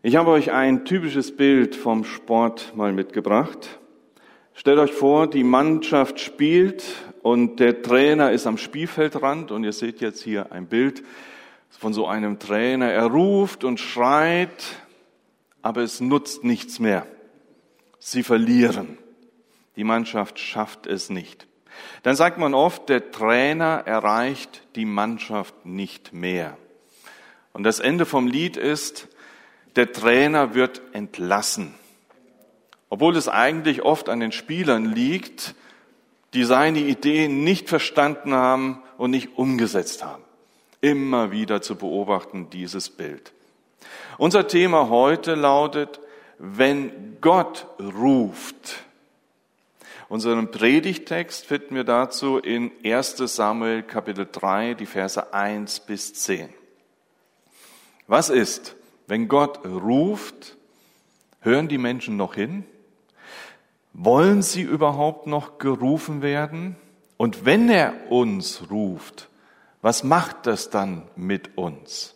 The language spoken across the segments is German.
Ich habe euch ein typisches Bild vom Sport mal mitgebracht. Stellt euch vor, die Mannschaft spielt und der Trainer ist am Spielfeldrand und ihr seht jetzt hier ein Bild von so einem Trainer. Er ruft und schreit, aber es nutzt nichts mehr. Sie verlieren. Die Mannschaft schafft es nicht. Dann sagt man oft, der Trainer erreicht die Mannschaft nicht mehr. Und das Ende vom Lied ist, der Trainer wird entlassen. Obwohl es eigentlich oft an den Spielern liegt, die seine Ideen nicht verstanden haben und nicht umgesetzt haben. Immer wieder zu beobachten dieses Bild. Unser Thema heute lautet, wenn Gott ruft. Unseren Predigtext finden wir dazu in 1 Samuel Kapitel 3, die Verse 1 bis 10. Was ist, wenn Gott ruft, hören die Menschen noch hin? Wollen sie überhaupt noch gerufen werden? Und wenn er uns ruft, was macht das dann mit uns?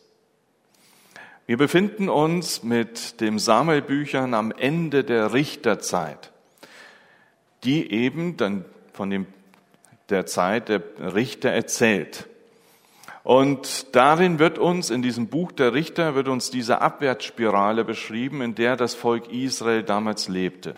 Wir befinden uns mit dem Samuelbüchern am Ende der Richterzeit, die eben dann von dem, der Zeit der Richter erzählt. Und darin wird uns, in diesem Buch der Richter, wird uns diese Abwärtsspirale beschrieben, in der das Volk Israel damals lebte.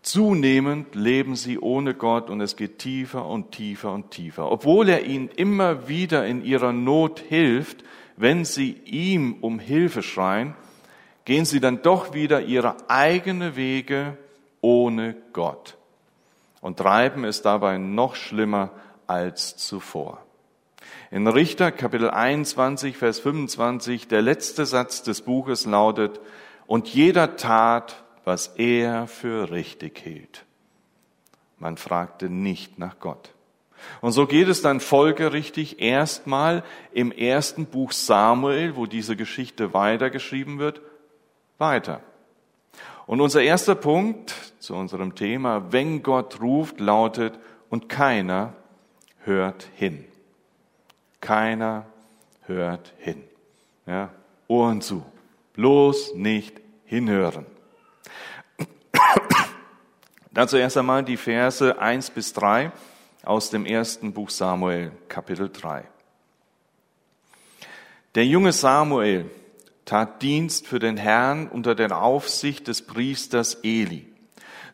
Zunehmend leben sie ohne Gott und es geht tiefer und tiefer und tiefer. Obwohl er ihnen immer wieder in ihrer Not hilft, wenn sie ihm um Hilfe schreien, gehen sie dann doch wieder ihre eigene Wege ohne Gott und treiben es dabei noch schlimmer als zuvor. In Richter Kapitel 21, Vers 25, der letzte Satz des Buches lautet, und jeder tat, was er für richtig hielt. Man fragte nicht nach Gott. Und so geht es dann folgerichtig erstmal im ersten Buch Samuel, wo diese Geschichte weitergeschrieben wird, weiter. Und unser erster Punkt zu unserem Thema, wenn Gott ruft, lautet, und keiner hört hin. Keiner hört hin. Ja, Ohren zu. Bloß nicht hinhören. Dazu erst einmal die Verse 1 bis 3 aus dem ersten Buch Samuel, Kapitel 3. Der junge Samuel tat Dienst für den Herrn unter der Aufsicht des Priesters Eli.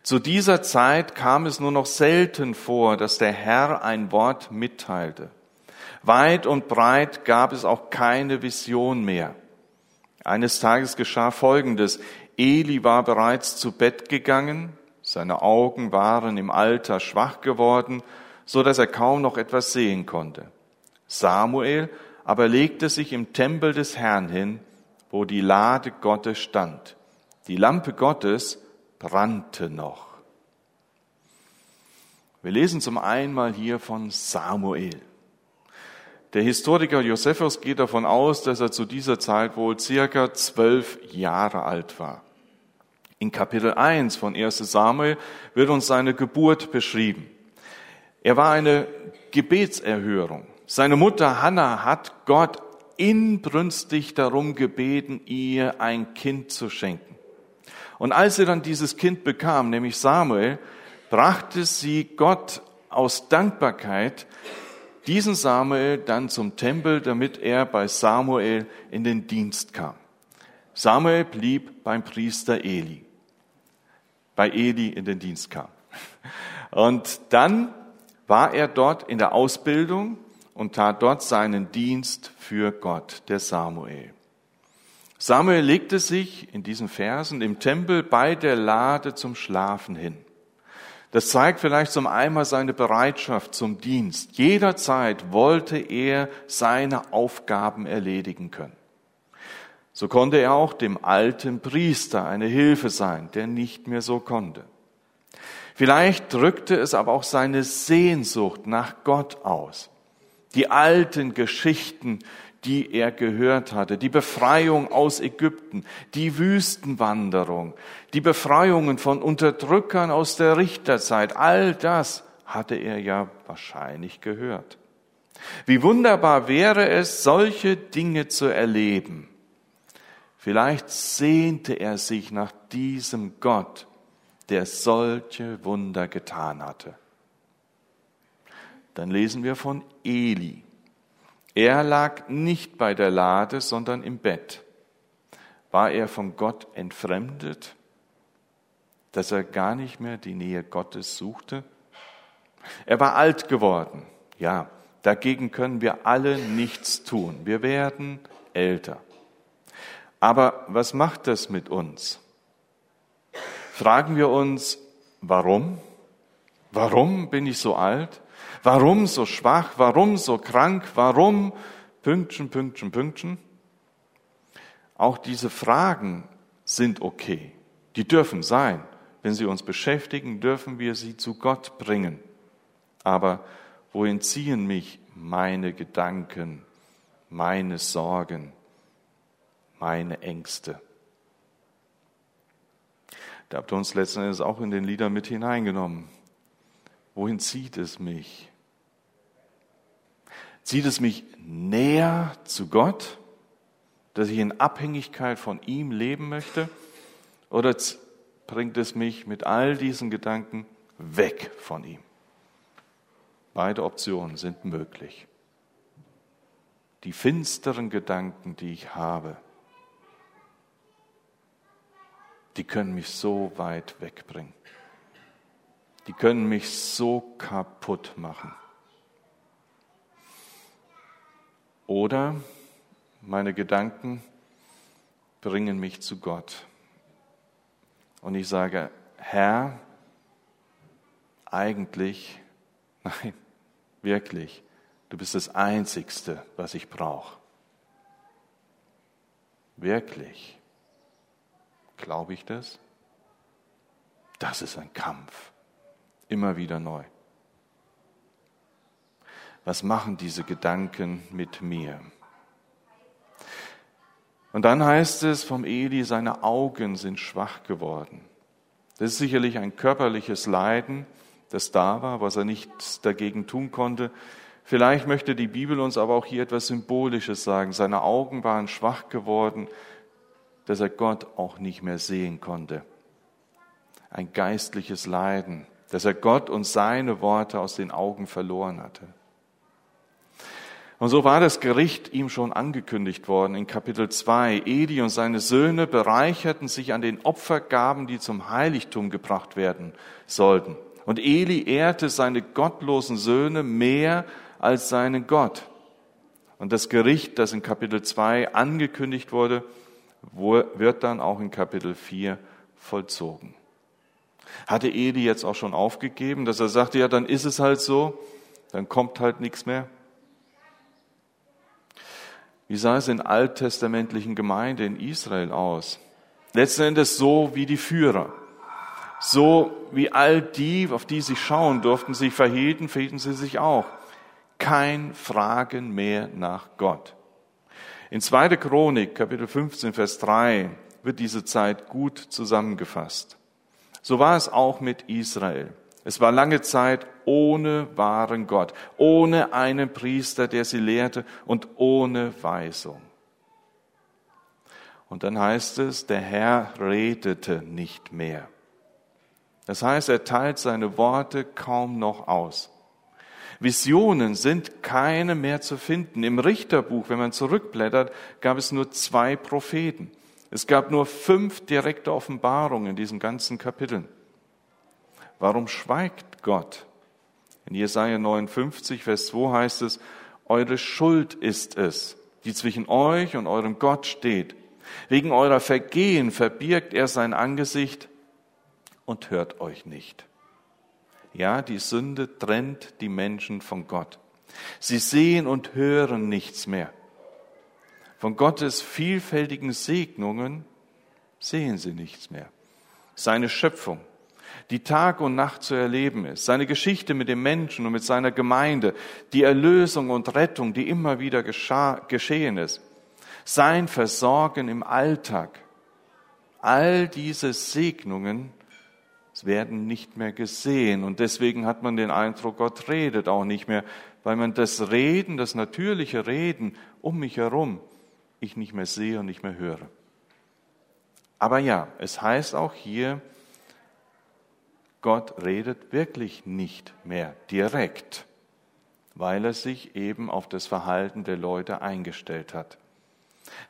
Zu dieser Zeit kam es nur noch selten vor, dass der Herr ein Wort mitteilte. Weit und breit gab es auch keine Vision mehr. Eines Tages geschah Folgendes. Eli war bereits zu Bett gegangen, seine Augen waren im Alter schwach geworden, so dass er kaum noch etwas sehen konnte. Samuel aber legte sich im Tempel des Herrn hin, wo die Lade Gottes stand. Die Lampe Gottes brannte noch. Wir lesen zum einen mal hier von Samuel. Der Historiker Josephus geht davon aus, dass er zu dieser Zeit wohl circa zwölf Jahre alt war. In Kapitel 1 von 1 Samuel wird uns seine Geburt beschrieben. Er war eine Gebetserhörung. Seine Mutter Hannah hat Gott inbrünstig darum gebeten, ihr ein Kind zu schenken. Und als sie dann dieses Kind bekam, nämlich Samuel, brachte sie Gott aus Dankbarkeit diesen Samuel dann zum Tempel, damit er bei Samuel in den Dienst kam. Samuel blieb beim Priester Eli, bei Eli in den Dienst kam. Und dann war er dort in der Ausbildung und tat dort seinen Dienst für Gott, der Samuel. Samuel legte sich in diesen Versen im Tempel bei der Lade zum Schlafen hin. Das zeigt vielleicht zum einmal seine Bereitschaft zum Dienst. Jederzeit wollte er seine Aufgaben erledigen können. So konnte er auch dem alten Priester eine Hilfe sein, der nicht mehr so konnte. Vielleicht drückte es aber auch seine Sehnsucht nach Gott aus. Die alten Geschichten, die er gehört hatte, die Befreiung aus Ägypten, die Wüstenwanderung, die Befreiungen von Unterdrückern aus der Richterzeit, all das hatte er ja wahrscheinlich gehört. Wie wunderbar wäre es, solche Dinge zu erleben, Vielleicht sehnte er sich nach diesem Gott, der solche Wunder getan hatte. Dann lesen wir von Eli. Er lag nicht bei der Lade, sondern im Bett. War er von Gott entfremdet, dass er gar nicht mehr die Nähe Gottes suchte? Er war alt geworden. Ja, dagegen können wir alle nichts tun. Wir werden älter. Aber was macht das mit uns? Fragen wir uns, warum? Warum bin ich so alt? Warum so schwach? Warum so krank? Warum? Pünktchen, Pünktchen, Pünktchen. Auch diese Fragen sind okay. Die dürfen sein. Wenn sie uns beschäftigen, dürfen wir sie zu Gott bringen. Aber wohin ziehen mich meine Gedanken, meine Sorgen? meine Ängste. Da habt ihr uns letzten Endes auch in den Lieder mit hineingenommen. Wohin zieht es mich? Zieht es mich näher zu Gott, dass ich in Abhängigkeit von ihm leben möchte? Oder bringt es mich mit all diesen Gedanken weg von ihm? Beide Optionen sind möglich. Die finsteren Gedanken, die ich habe, die können mich so weit wegbringen. Die können mich so kaputt machen. Oder meine Gedanken bringen mich zu Gott. Und ich sage, Herr, eigentlich, nein, wirklich, du bist das Einzigste, was ich brauche. Wirklich. Glaube ich das? Das ist ein Kampf. Immer wieder neu. Was machen diese Gedanken mit mir? Und dann heißt es vom Eli, seine Augen sind schwach geworden. Das ist sicherlich ein körperliches Leiden, das da war, was er nichts dagegen tun konnte. Vielleicht möchte die Bibel uns aber auch hier etwas Symbolisches sagen. Seine Augen waren schwach geworden, dass er Gott auch nicht mehr sehen konnte. Ein geistliches Leiden, dass er Gott und seine Worte aus den Augen verloren hatte. Und so war das Gericht ihm schon angekündigt worden in Kapitel 2. Edi und seine Söhne bereicherten sich an den Opfergaben, die zum Heiligtum gebracht werden sollten. Und Eli ehrte seine gottlosen Söhne mehr als seinen Gott. Und das Gericht, das in Kapitel 2 angekündigt wurde, wird dann auch in Kapitel 4 vollzogen. Hatte Eli jetzt auch schon aufgegeben, dass er sagte, ja, dann ist es halt so, dann kommt halt nichts mehr? Wie sah es in alttestamentlichen Gemeinden in Israel aus? Letzten Endes so wie die Führer. So wie all die, auf die sie schauen durften, sich verhielten, verhielten sie sich auch. Kein Fragen mehr nach Gott. In 2. Chronik, Kapitel 15, Vers 3, wird diese Zeit gut zusammengefasst. So war es auch mit Israel. Es war lange Zeit ohne wahren Gott, ohne einen Priester, der sie lehrte und ohne Weisung. Und dann heißt es, der Herr redete nicht mehr. Das heißt, er teilt seine Worte kaum noch aus. Visionen sind keine mehr zu finden. Im Richterbuch, wenn man zurückblättert, gab es nur zwei Propheten. Es gab nur fünf direkte Offenbarungen in diesen ganzen Kapiteln. Warum schweigt Gott? In Jesaja 59, Vers 2 heißt es, eure Schuld ist es, die zwischen euch und eurem Gott steht. Wegen eurer Vergehen verbirgt er sein Angesicht und hört euch nicht. Ja, die Sünde trennt die Menschen von Gott. Sie sehen und hören nichts mehr. Von Gottes vielfältigen Segnungen sehen sie nichts mehr. Seine Schöpfung, die Tag und Nacht zu erleben ist, seine Geschichte mit dem Menschen und mit seiner Gemeinde, die Erlösung und Rettung, die immer wieder geschah, geschehen ist, sein Versorgen im Alltag, all diese Segnungen werden nicht mehr gesehen. Und deswegen hat man den Eindruck, Gott redet auch nicht mehr, weil man das Reden, das natürliche Reden um mich herum, ich nicht mehr sehe und nicht mehr höre. Aber ja, es heißt auch hier, Gott redet wirklich nicht mehr direkt, weil er sich eben auf das Verhalten der Leute eingestellt hat.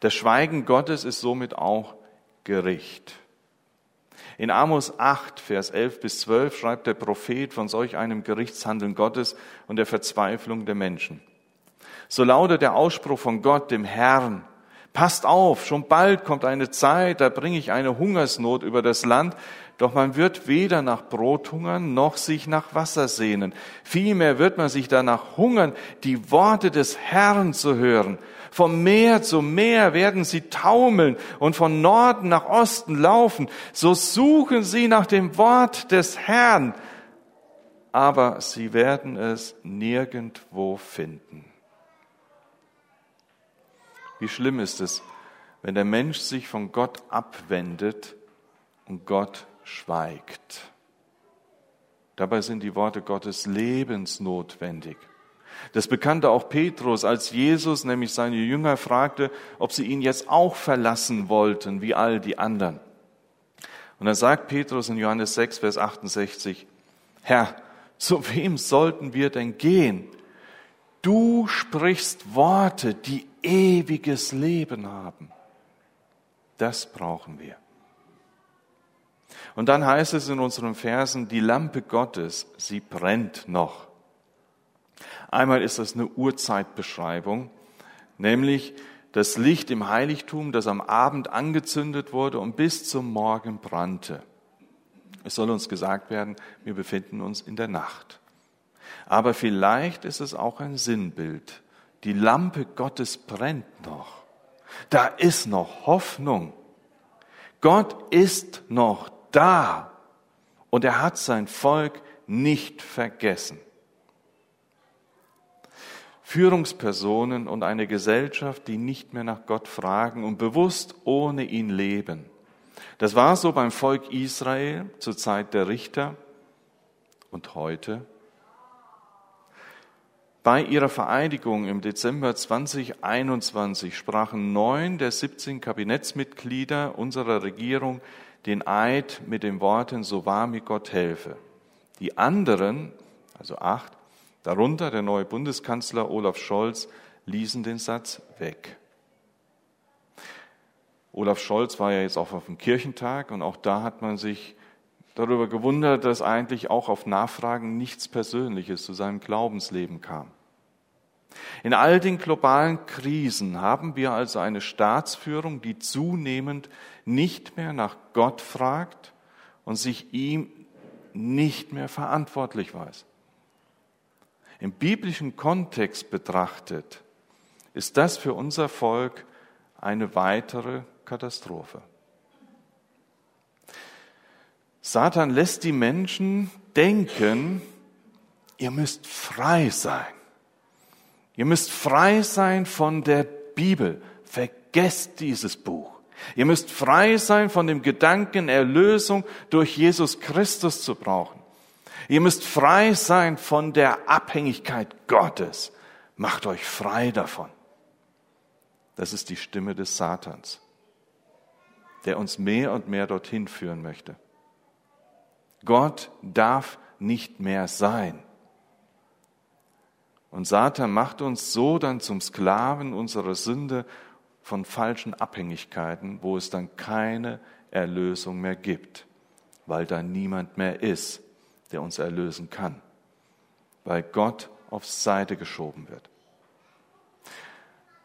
Das Schweigen Gottes ist somit auch Gericht. In Amos 8, Vers 11 bis 12 schreibt der Prophet von solch einem Gerichtshandeln Gottes und der Verzweiflung der Menschen. So lautet der Ausspruch von Gott, dem Herrn, Passt auf, schon bald kommt eine Zeit, da bringe ich eine Hungersnot über das Land, doch man wird weder nach Brot hungern, noch sich nach Wasser sehnen. Vielmehr wird man sich danach hungern, die Worte des Herrn zu hören. Vom Meer zu Meer werden sie taumeln und von Norden nach Osten laufen. So suchen sie nach dem Wort des Herrn, aber sie werden es nirgendwo finden. Wie schlimm ist es, wenn der Mensch sich von Gott abwendet und Gott schweigt. Dabei sind die Worte Gottes lebensnotwendig. Das bekannte auch Petrus, als Jesus nämlich seine Jünger fragte, ob sie ihn jetzt auch verlassen wollten, wie all die anderen. Und dann sagt Petrus in Johannes 6, Vers 68, Herr, zu wem sollten wir denn gehen? Du sprichst Worte, die ewiges Leben haben. Das brauchen wir. Und dann heißt es in unseren Versen, die Lampe Gottes, sie brennt noch. Einmal ist das eine Urzeitbeschreibung, nämlich das Licht im Heiligtum, das am Abend angezündet wurde und bis zum Morgen brannte. Es soll uns gesagt werden, wir befinden uns in der Nacht. Aber vielleicht ist es auch ein Sinnbild die Lampe Gottes brennt noch. Da ist noch Hoffnung. Gott ist noch da und er hat sein Volk nicht vergessen. Führungspersonen und eine Gesellschaft, die nicht mehr nach Gott fragen und bewusst ohne ihn leben. Das war so beim Volk Israel zur Zeit der Richter und heute bei ihrer Vereidigung im Dezember 2021 sprachen neun der 17 Kabinettsmitglieder unserer Regierung den Eid mit den Worten, so wahr mir Gott helfe. Die anderen, also acht, darunter der neue Bundeskanzler Olaf Scholz, ließen den Satz weg. Olaf Scholz war ja jetzt auch auf dem Kirchentag und auch da hat man sich darüber gewundert, dass eigentlich auch auf Nachfragen nichts Persönliches zu seinem Glaubensleben kam. In all den globalen Krisen haben wir also eine Staatsführung, die zunehmend nicht mehr nach Gott fragt und sich ihm nicht mehr verantwortlich weiß. Im biblischen Kontext betrachtet ist das für unser Volk eine weitere Katastrophe. Satan lässt die Menschen denken, ihr müsst frei sein. Ihr müsst frei sein von der Bibel. Vergesst dieses Buch. Ihr müsst frei sein von dem Gedanken, Erlösung durch Jesus Christus zu brauchen. Ihr müsst frei sein von der Abhängigkeit Gottes. Macht euch frei davon. Das ist die Stimme des Satans, der uns mehr und mehr dorthin führen möchte. Gott darf nicht mehr sein. Und Satan macht uns so dann zum Sklaven unserer Sünde von falschen Abhängigkeiten, wo es dann keine Erlösung mehr gibt, weil da niemand mehr ist, der uns erlösen kann, weil Gott auf Seite geschoben wird.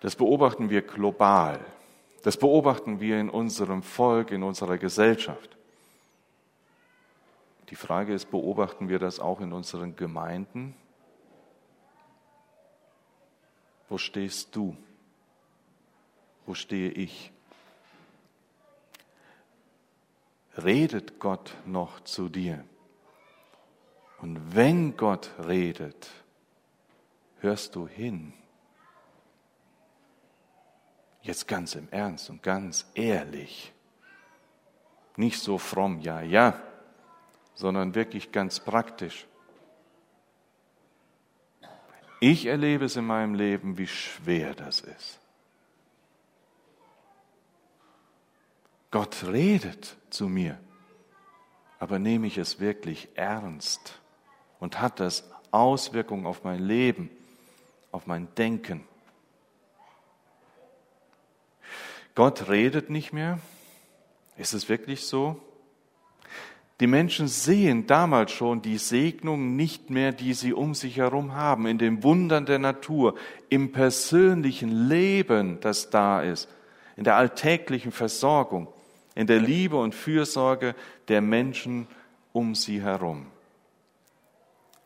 Das beobachten wir global. Das beobachten wir in unserem Volk, in unserer Gesellschaft. Die Frage ist, beobachten wir das auch in unseren Gemeinden, Wo stehst du? Wo stehe ich? Redet Gott noch zu dir? Und wenn Gott redet, hörst du hin? Jetzt ganz im Ernst und ganz ehrlich. Nicht so fromm, ja, ja, sondern wirklich ganz praktisch. Ich erlebe es in meinem Leben, wie schwer das ist. Gott redet zu mir, aber nehme ich es wirklich ernst und hat das Auswirkungen auf mein Leben, auf mein Denken? Gott redet nicht mehr. Ist es wirklich so? Die Menschen sehen damals schon die Segnungen nicht mehr, die sie um sich herum haben, in den Wundern der Natur, im persönlichen Leben, das da ist, in der alltäglichen Versorgung, in der Liebe und Fürsorge der Menschen um sie herum.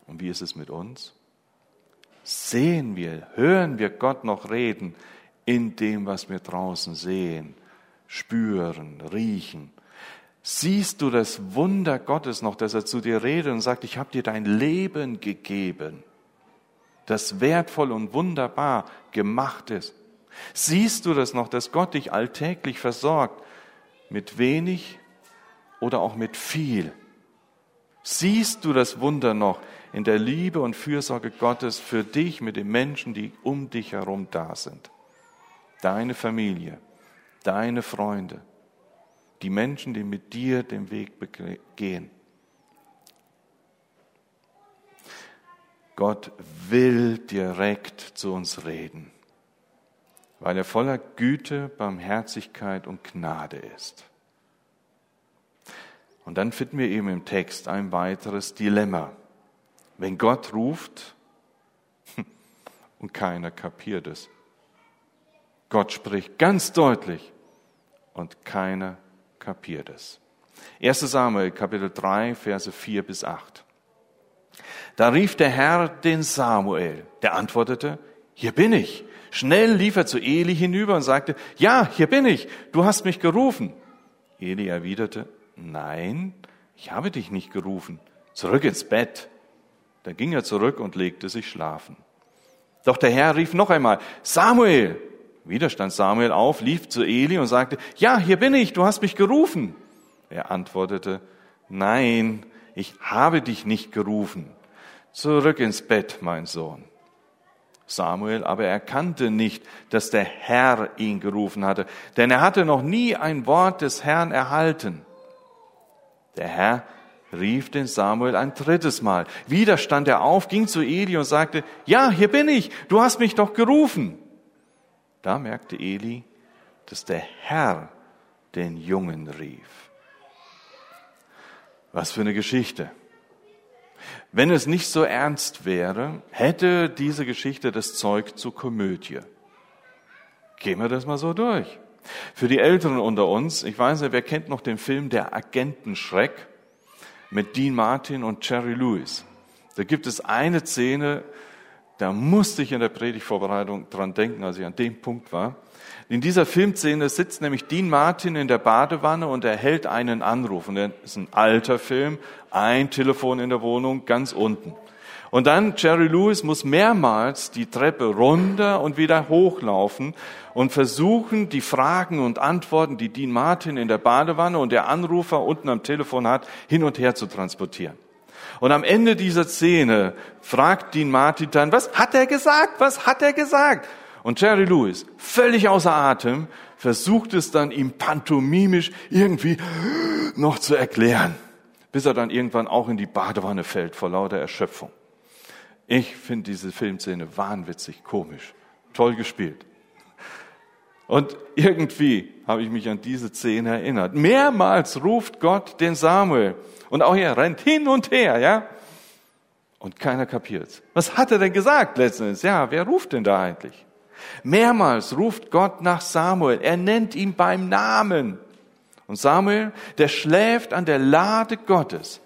Und wie ist es mit uns? Sehen wir, hören wir Gott noch reden in dem, was wir draußen sehen, spüren, riechen, Siehst du das Wunder Gottes noch, dass er zu dir redet und sagt, ich habe dir dein Leben gegeben, das wertvoll und wunderbar gemacht ist? Siehst du das noch, dass Gott dich alltäglich versorgt mit wenig oder auch mit viel? Siehst du das Wunder noch in der Liebe und Fürsorge Gottes für dich mit den Menschen, die um dich herum da sind? Deine Familie, deine Freunde, die Menschen, die mit dir den Weg gehen. Gott will direkt zu uns reden, weil er voller Güte, Barmherzigkeit und Gnade ist. Und dann finden wir eben im Text ein weiteres Dilemma. Wenn Gott ruft und keiner kapiert es. Gott spricht ganz deutlich und keiner kapiert es. 1 Samuel Kapitel 3, Verse 4 bis 8. Da rief der Herr den Samuel, der antwortete, hier bin ich. Schnell lief er zu Eli hinüber und sagte, ja, hier bin ich, du hast mich gerufen. Eli erwiderte, nein, ich habe dich nicht gerufen, zurück ins Bett. Da ging er zurück und legte sich schlafen. Doch der Herr rief noch einmal, Samuel, wieder stand Samuel auf, lief zu Eli und sagte, ja, hier bin ich, du hast mich gerufen. Er antwortete, nein, ich habe dich nicht gerufen. Zurück ins Bett, mein Sohn. Samuel aber erkannte nicht, dass der Herr ihn gerufen hatte, denn er hatte noch nie ein Wort des Herrn erhalten. Der Herr rief den Samuel ein drittes Mal. Wieder stand er auf, ging zu Eli und sagte, ja, hier bin ich, du hast mich doch gerufen. Da merkte Eli, dass der Herr den Jungen rief. Was für eine Geschichte. Wenn es nicht so ernst wäre, hätte diese Geschichte das Zeug zur Komödie. Gehen wir das mal so durch. Für die Älteren unter uns, ich weiß nicht, wer kennt noch den Film Der Agentenschreck mit Dean Martin und Jerry Lewis. Da gibt es eine Szene, da musste ich in der Predigtvorbereitung dran denken, als ich an dem Punkt war. In dieser Filmszene sitzt nämlich Dean Martin in der Badewanne und erhält einen Anruf. Und das ist ein alter Film, ein Telefon in der Wohnung, ganz unten. Und dann Jerry Lewis muss mehrmals die Treppe runter und wieder hochlaufen und versuchen, die Fragen und Antworten, die Dean Martin in der Badewanne und der Anrufer unten am Telefon hat, hin und her zu transportieren. Und am Ende dieser Szene fragt Dean Martin dann, was hat er gesagt? Was hat er gesagt? Und Jerry Lewis, völlig außer Atem, versucht es dann ihm pantomimisch irgendwie noch zu erklären, bis er dann irgendwann auch in die Badewanne fällt vor lauter Erschöpfung. Ich finde diese Filmszene wahnwitzig, komisch, toll gespielt. Und irgendwie habe ich mich an diese Szene erinnert. Mehrmals ruft Gott den Samuel. Und auch er rennt hin und her, ja? Und keiner kapiert. Was hat er denn gesagt letztens? Ja, wer ruft denn da eigentlich? Mehrmals ruft Gott nach Samuel. Er nennt ihn beim Namen. Und Samuel, der schläft an der Lade Gottes,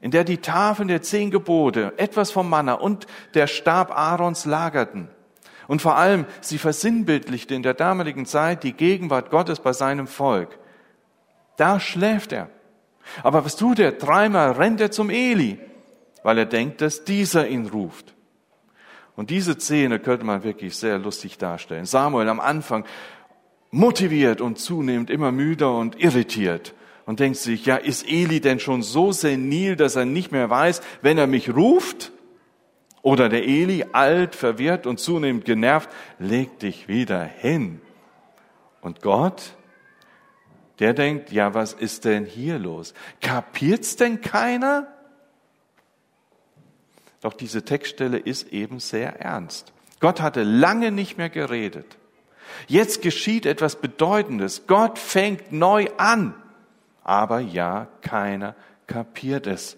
in der die Tafeln der zehn Gebote, etwas vom Manna und der Stab Aarons lagerten. Und vor allem, sie versinnbildlichte in der damaligen Zeit die Gegenwart Gottes bei seinem Volk. Da schläft er. Aber was tut er? Dreimal rennt er zum Eli, weil er denkt, dass dieser ihn ruft. Und diese Szene könnte man wirklich sehr lustig darstellen. Samuel am Anfang motiviert und zunehmend immer müder und irritiert und denkt sich, ja, ist Eli denn schon so senil, dass er nicht mehr weiß, wenn er mich ruft? Oder der Eli, alt, verwirrt und zunehmend genervt, leg dich wieder hin. Und Gott, Der denkt, ja, was ist denn hier los? Kapiert's denn keiner? Doch diese Textstelle ist eben sehr ernst. Gott hatte lange nicht mehr geredet. Jetzt geschieht etwas Bedeutendes. Gott fängt neu an. Aber ja, keiner kapiert es.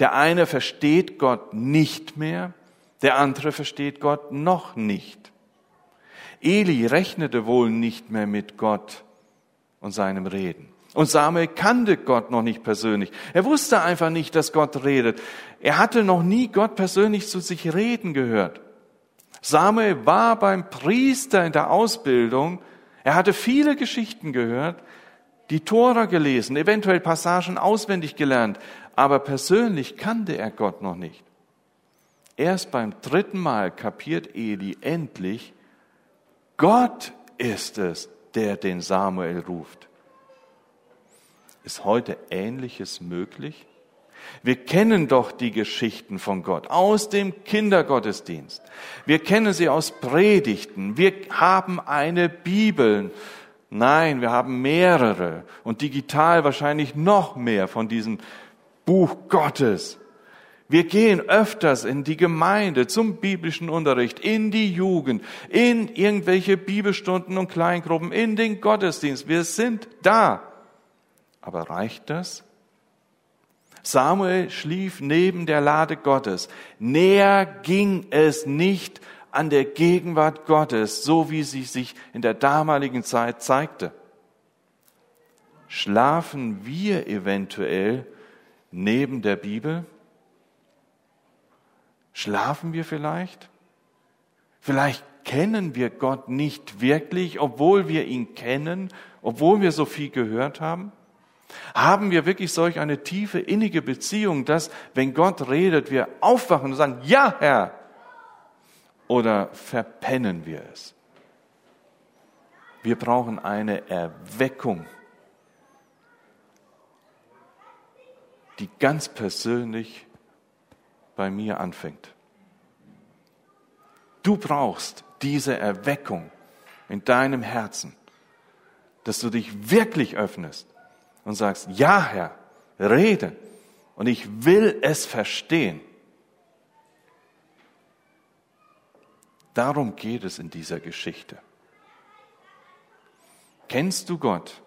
Der eine versteht Gott nicht mehr, der andere versteht Gott noch nicht. Eli rechnete wohl nicht mehr mit Gott und seinem Reden. Und Samuel kannte Gott noch nicht persönlich. Er wusste einfach nicht, dass Gott redet. Er hatte noch nie Gott persönlich zu sich reden gehört. Samuel war beim Priester in der Ausbildung. Er hatte viele Geschichten gehört, die Tora gelesen, eventuell Passagen auswendig gelernt, aber persönlich kannte er Gott noch nicht. Erst beim dritten Mal kapiert Eli endlich, Gott ist es, der den Samuel ruft. Ist heute Ähnliches möglich? Wir kennen doch die Geschichten von Gott aus dem Kindergottesdienst. Wir kennen sie aus Predigten. Wir haben eine Bibel. Nein, wir haben mehrere und digital wahrscheinlich noch mehr von diesem Buch Gottes. Wir gehen öfters in die Gemeinde zum biblischen Unterricht, in die Jugend, in irgendwelche Bibelstunden und Kleingruppen, in den Gottesdienst. Wir sind da. Aber reicht das? Samuel schlief neben der Lade Gottes. Näher ging es nicht an der Gegenwart Gottes, so wie sie sich in der damaligen Zeit zeigte. Schlafen wir eventuell neben der Bibel? Schlafen wir vielleicht? Vielleicht kennen wir Gott nicht wirklich, obwohl wir ihn kennen, obwohl wir so viel gehört haben? Haben wir wirklich solch eine tiefe, innige Beziehung, dass, wenn Gott redet, wir aufwachen und sagen, ja, Herr? Oder verpennen wir es? Wir brauchen eine Erweckung, die ganz persönlich bei mir anfängt. Du brauchst diese Erweckung in deinem Herzen, dass du dich wirklich öffnest und sagst, ja Herr, rede und ich will es verstehen. Darum geht es in dieser Geschichte. Kennst du Gott?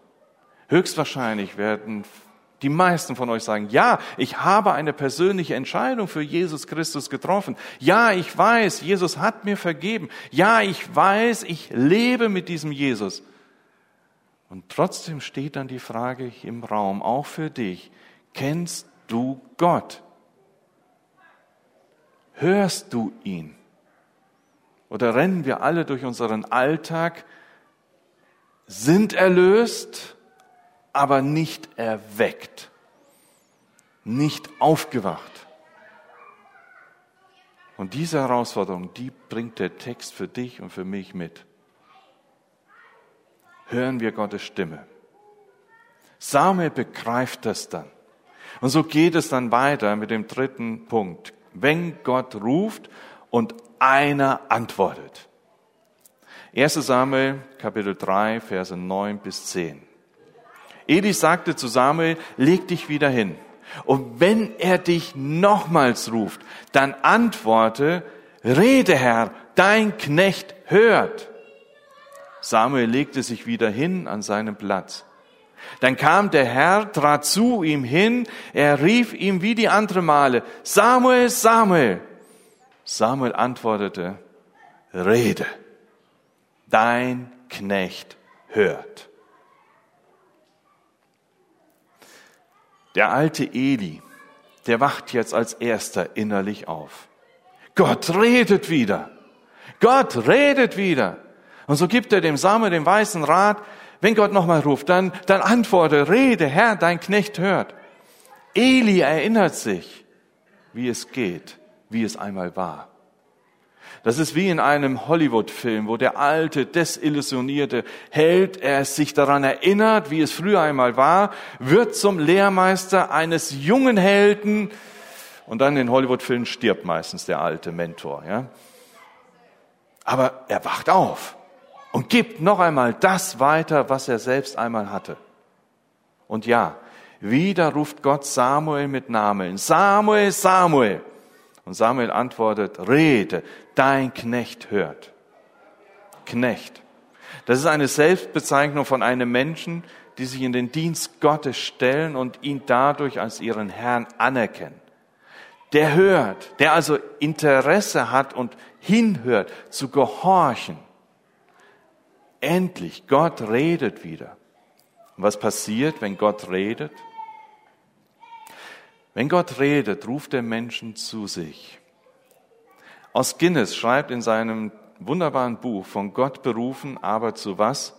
Höchstwahrscheinlich werden die meisten von euch sagen, ja, ich habe eine persönliche Entscheidung für Jesus Christus getroffen. Ja, ich weiß, Jesus hat mir vergeben. Ja, ich weiß, ich lebe mit diesem Jesus. Und trotzdem steht dann die Frage im Raum, auch für dich, kennst du Gott? Hörst du ihn? Oder rennen wir alle durch unseren Alltag, sind erlöst, aber nicht erweckt, nicht aufgewacht? Und diese Herausforderung, die bringt der Text für dich und für mich mit hören wir Gottes Stimme. Samuel begreift das dann. Und so geht es dann weiter mit dem dritten Punkt. Wenn Gott ruft und einer antwortet. 1 Samuel Kapitel 3, Verse 9 bis 10. Eli sagte zu Samuel, leg dich wieder hin. Und wenn er dich nochmals ruft, dann antworte, rede Herr, dein Knecht hört. Samuel legte sich wieder hin an seinen Platz. Dann kam der Herr, trat zu ihm hin, er rief ihm wie die andere Male, Samuel, Samuel. Samuel antwortete, Rede, dein Knecht hört. Der alte Eli, der wacht jetzt als erster innerlich auf. Gott redet wieder. Gott redet wieder. Und so gibt er dem Samuel den weißen Rat, wenn Gott nochmal ruft, dann, dann antworte, rede, Herr, dein Knecht hört. Eli erinnert sich, wie es geht, wie es einmal war. Das ist wie in einem Hollywood-Film, wo der alte, desillusionierte Held, er sich daran erinnert, wie es früher einmal war, wird zum Lehrmeister eines jungen Helden und dann in Hollywood-Filmen stirbt meistens der alte Mentor. Ja? Aber er wacht auf und gibt noch einmal das weiter, was er selbst einmal hatte. Und ja, wieder ruft Gott Samuel mit Namen. Samuel, Samuel. Und Samuel antwortet, rede, dein Knecht hört. Knecht. Das ist eine Selbstbezeichnung von einem Menschen, die sich in den Dienst Gottes stellen und ihn dadurch als ihren Herrn anerkennen. Der hört, der also Interesse hat und hinhört, zu gehorchen. Endlich, Gott redet wieder. Und was passiert, wenn Gott redet? Wenn Gott redet, ruft der Menschen zu sich. Aus Guinness schreibt in seinem wunderbaren Buch von Gott berufen, aber zu was?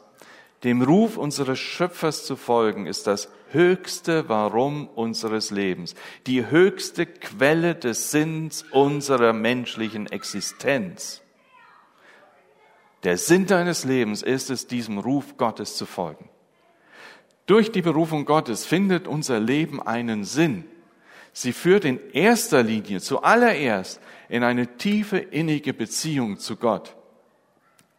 Dem Ruf unseres Schöpfers zu folgen ist das höchste Warum unseres Lebens, die höchste Quelle des Sinns unserer menschlichen Existenz. Der Sinn deines Lebens ist es, diesem Ruf Gottes zu folgen. Durch die Berufung Gottes findet unser Leben einen Sinn. Sie führt in erster Linie zuallererst in eine tiefe innige Beziehung zu Gott.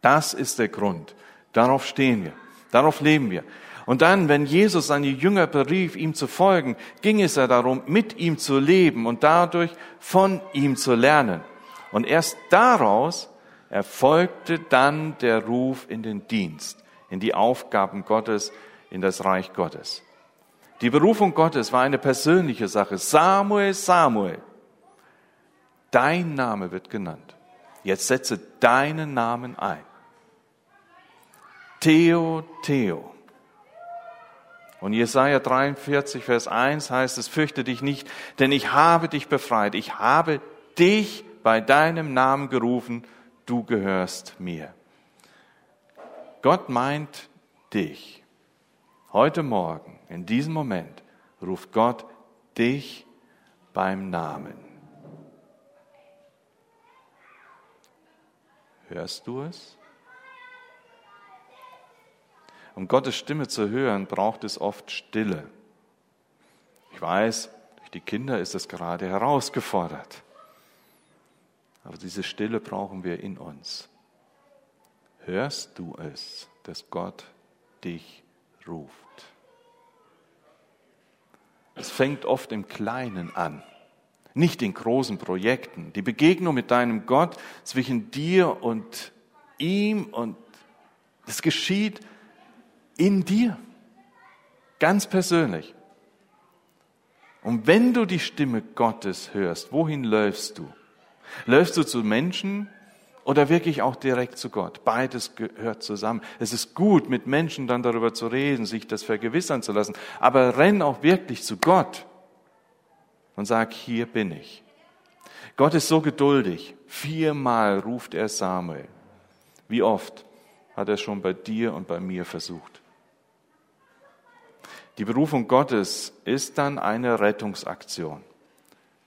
Das ist der Grund. Darauf stehen wir. Darauf leben wir. Und dann, wenn Jesus seine Jünger berief, ihm zu folgen, ging es ja darum, mit ihm zu leben und dadurch von ihm zu lernen. Und erst daraus erfolgte dann der Ruf in den Dienst, in die Aufgaben Gottes, in das Reich Gottes. Die Berufung Gottes war eine persönliche Sache. Samuel, Samuel, dein Name wird genannt. Jetzt setze deinen Namen ein. Theo, Theo. Und Jesaja 43, Vers 1 heißt es, fürchte dich nicht, denn ich habe dich befreit. Ich habe dich bei deinem Namen gerufen du gehörst mir. Gott meint dich. Heute Morgen, in diesem Moment, ruft Gott dich beim Namen. Hörst du es? Um Gottes Stimme zu hören, braucht es oft Stille. Ich weiß, durch die Kinder ist es gerade herausgefordert. Aber diese Stille brauchen wir in uns. Hörst du es, dass Gott dich ruft? Es fängt oft im Kleinen an, nicht in großen Projekten. Die Begegnung mit deinem Gott zwischen dir und ihm und es geschieht in dir, ganz persönlich. Und wenn du die Stimme Gottes hörst, wohin läufst du? Läufst du zu Menschen oder wirklich auch direkt zu Gott? Beides gehört zusammen. Es ist gut, mit Menschen dann darüber zu reden, sich das vergewissern zu lassen, aber renn auch wirklich zu Gott und sag, hier bin ich. Gott ist so geduldig. Viermal ruft er Samuel. Wie oft hat er schon bei dir und bei mir versucht? Die Berufung Gottes ist dann eine Rettungsaktion.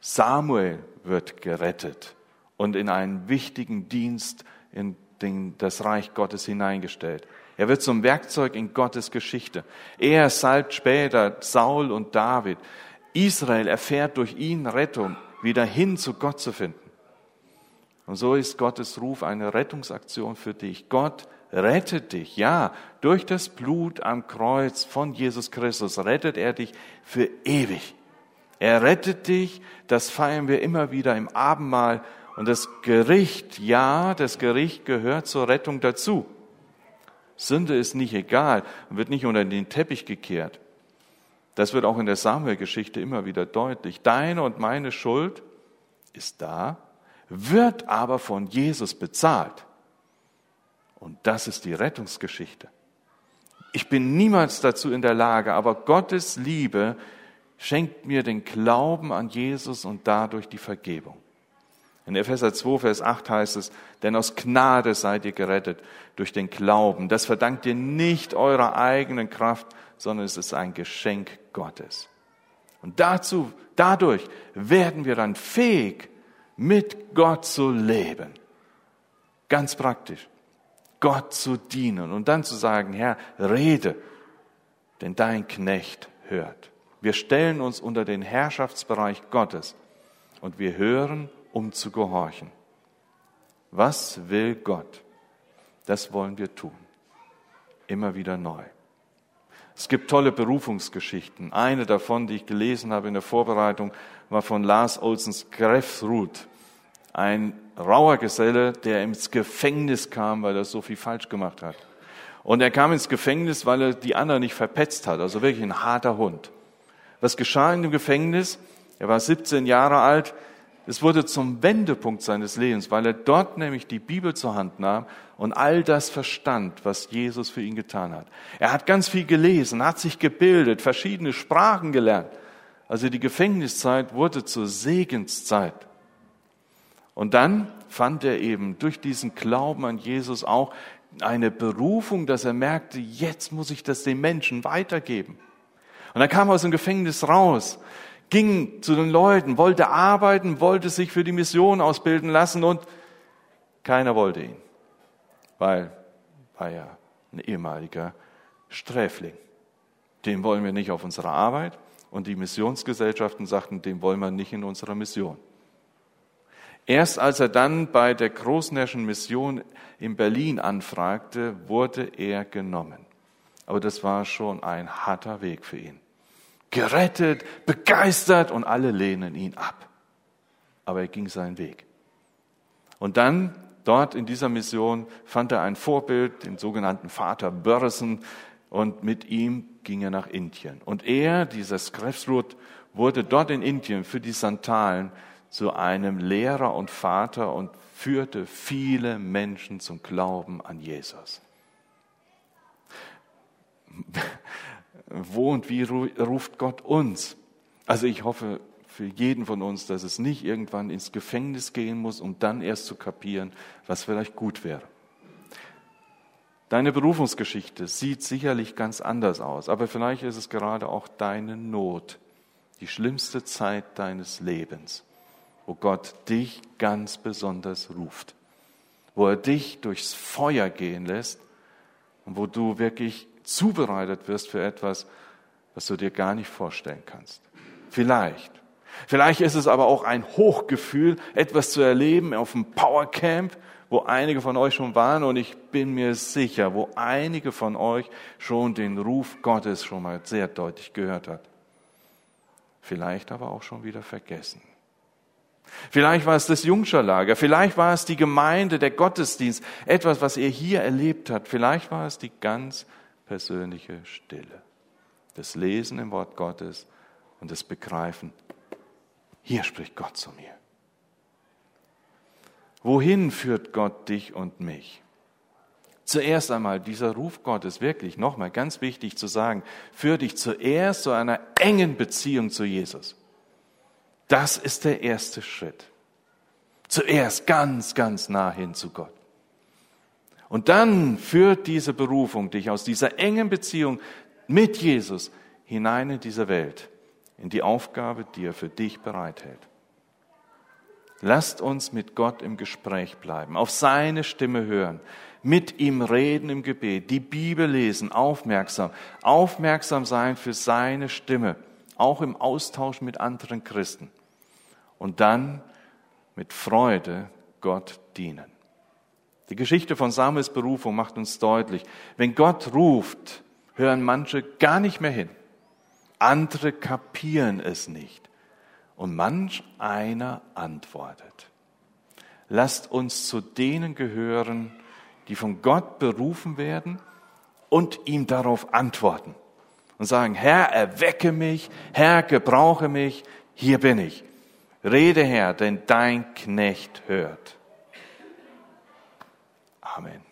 Samuel wird gerettet und in einen wichtigen Dienst in den, das Reich Gottes hineingestellt. Er wird zum Werkzeug in Gottes Geschichte. Er salbt später Saul und David. Israel erfährt durch ihn Rettung, wieder hin zu Gott zu finden. Und so ist Gottes Ruf eine Rettungsaktion für dich. Gott rettet dich, ja, durch das Blut am Kreuz von Jesus Christus rettet er dich für ewig. Er rettet dich, das feiern wir immer wieder im Abendmahl. Und das Gericht, ja, das Gericht gehört zur Rettung dazu. Sünde ist nicht egal und wird nicht unter den Teppich gekehrt. Das wird auch in der Samuel-Geschichte immer wieder deutlich. Deine und meine Schuld ist da, wird aber von Jesus bezahlt. Und das ist die Rettungsgeschichte. Ich bin niemals dazu in der Lage, aber Gottes Liebe schenkt mir den Glauben an Jesus und dadurch die Vergebung. In Epheser 2, Vers 8 heißt es, denn aus Gnade seid ihr gerettet durch den Glauben. Das verdankt ihr nicht eurer eigenen Kraft, sondern es ist ein Geschenk Gottes. Und dazu, dadurch werden wir dann fähig, mit Gott zu leben. Ganz praktisch. Gott zu dienen und dann zu sagen, Herr, rede, denn dein Knecht hört. Wir stellen uns unter den Herrschaftsbereich Gottes und wir hören, um zu gehorchen. Was will Gott? Das wollen wir tun. Immer wieder neu. Es gibt tolle Berufungsgeschichten. Eine davon, die ich gelesen habe in der Vorbereitung, war von Lars Olsens Grefsrud. Ein rauer Geselle, der ins Gefängnis kam, weil er so viel falsch gemacht hat. Und er kam ins Gefängnis, weil er die anderen nicht verpetzt hat. Also wirklich ein harter Hund. Was geschah in dem Gefängnis? Er war 17 Jahre alt. Es wurde zum Wendepunkt seines Lebens, weil er dort nämlich die Bibel zur Hand nahm und all das verstand, was Jesus für ihn getan hat. Er hat ganz viel gelesen, hat sich gebildet, verschiedene Sprachen gelernt. Also die Gefängniszeit wurde zur Segenszeit. Und dann fand er eben durch diesen Glauben an Jesus auch eine Berufung, dass er merkte, jetzt muss ich das den Menschen weitergeben. Und dann kam er aus dem Gefängnis raus ging zu den Leuten, wollte arbeiten, wollte sich für die Mission ausbilden lassen und keiner wollte ihn, weil war ja ein ehemaliger Sträfling. Den wollen wir nicht auf unserer Arbeit und die Missionsgesellschaften sagten, den wollen wir nicht in unserer Mission. Erst als er dann bei der Großnärschen Mission in Berlin anfragte, wurde er genommen. Aber das war schon ein harter Weg für ihn gerettet, begeistert und alle lehnen ihn ab. Aber er ging seinen Weg. Und dann dort in dieser Mission fand er ein Vorbild, den sogenannten Vater Börsen, und mit ihm ging er nach Indien. Und er, dieser Skrefsrud, wurde dort in Indien für die Santalen zu einem Lehrer und Vater und führte viele Menschen zum Glauben an Jesus wo und wie ruft Gott uns? Also ich hoffe für jeden von uns, dass es nicht irgendwann ins Gefängnis gehen muss, um dann erst zu kapieren, was vielleicht gut wäre. Deine Berufungsgeschichte sieht sicherlich ganz anders aus, aber vielleicht ist es gerade auch deine Not, die schlimmste Zeit deines Lebens, wo Gott dich ganz besonders ruft, wo er dich durchs Feuer gehen lässt und wo du wirklich zubereitet wirst für etwas, was du dir gar nicht vorstellen kannst. Vielleicht. Vielleicht ist es aber auch ein Hochgefühl, etwas zu erleben auf dem Powercamp, wo einige von euch schon waren und ich bin mir sicher, wo einige von euch schon den Ruf Gottes schon mal sehr deutlich gehört hat. Vielleicht aber auch schon wieder vergessen. Vielleicht war es das Jungscherlager, vielleicht war es die Gemeinde, der Gottesdienst, etwas, was ihr hier erlebt habt, vielleicht war es die ganz persönliche Stille. Das Lesen im Wort Gottes und das Begreifen, hier spricht Gott zu mir. Wohin führt Gott dich und mich? Zuerst einmal, dieser Ruf Gottes, wirklich nochmal ganz wichtig zu sagen, führt dich zuerst zu einer engen Beziehung zu Jesus. Das ist der erste Schritt. Zuerst ganz, ganz nah hin zu Gott. Und dann führt diese Berufung dich aus dieser engen Beziehung mit Jesus hinein in diese Welt, in die Aufgabe, die er für dich bereithält. Lasst uns mit Gott im Gespräch bleiben, auf seine Stimme hören, mit ihm reden im Gebet, die Bibel lesen, aufmerksam, aufmerksam sein für seine Stimme, auch im Austausch mit anderen Christen. Und dann mit Freude Gott dienen. Die Geschichte von Samuels Berufung macht uns deutlich, wenn Gott ruft, hören manche gar nicht mehr hin. Andere kapieren es nicht. Und manch einer antwortet. Lasst uns zu denen gehören, die von Gott berufen werden und ihm darauf antworten und sagen, Herr, erwecke mich, Herr, gebrauche mich, hier bin ich. Rede, Herr, denn dein Knecht hört. Amen.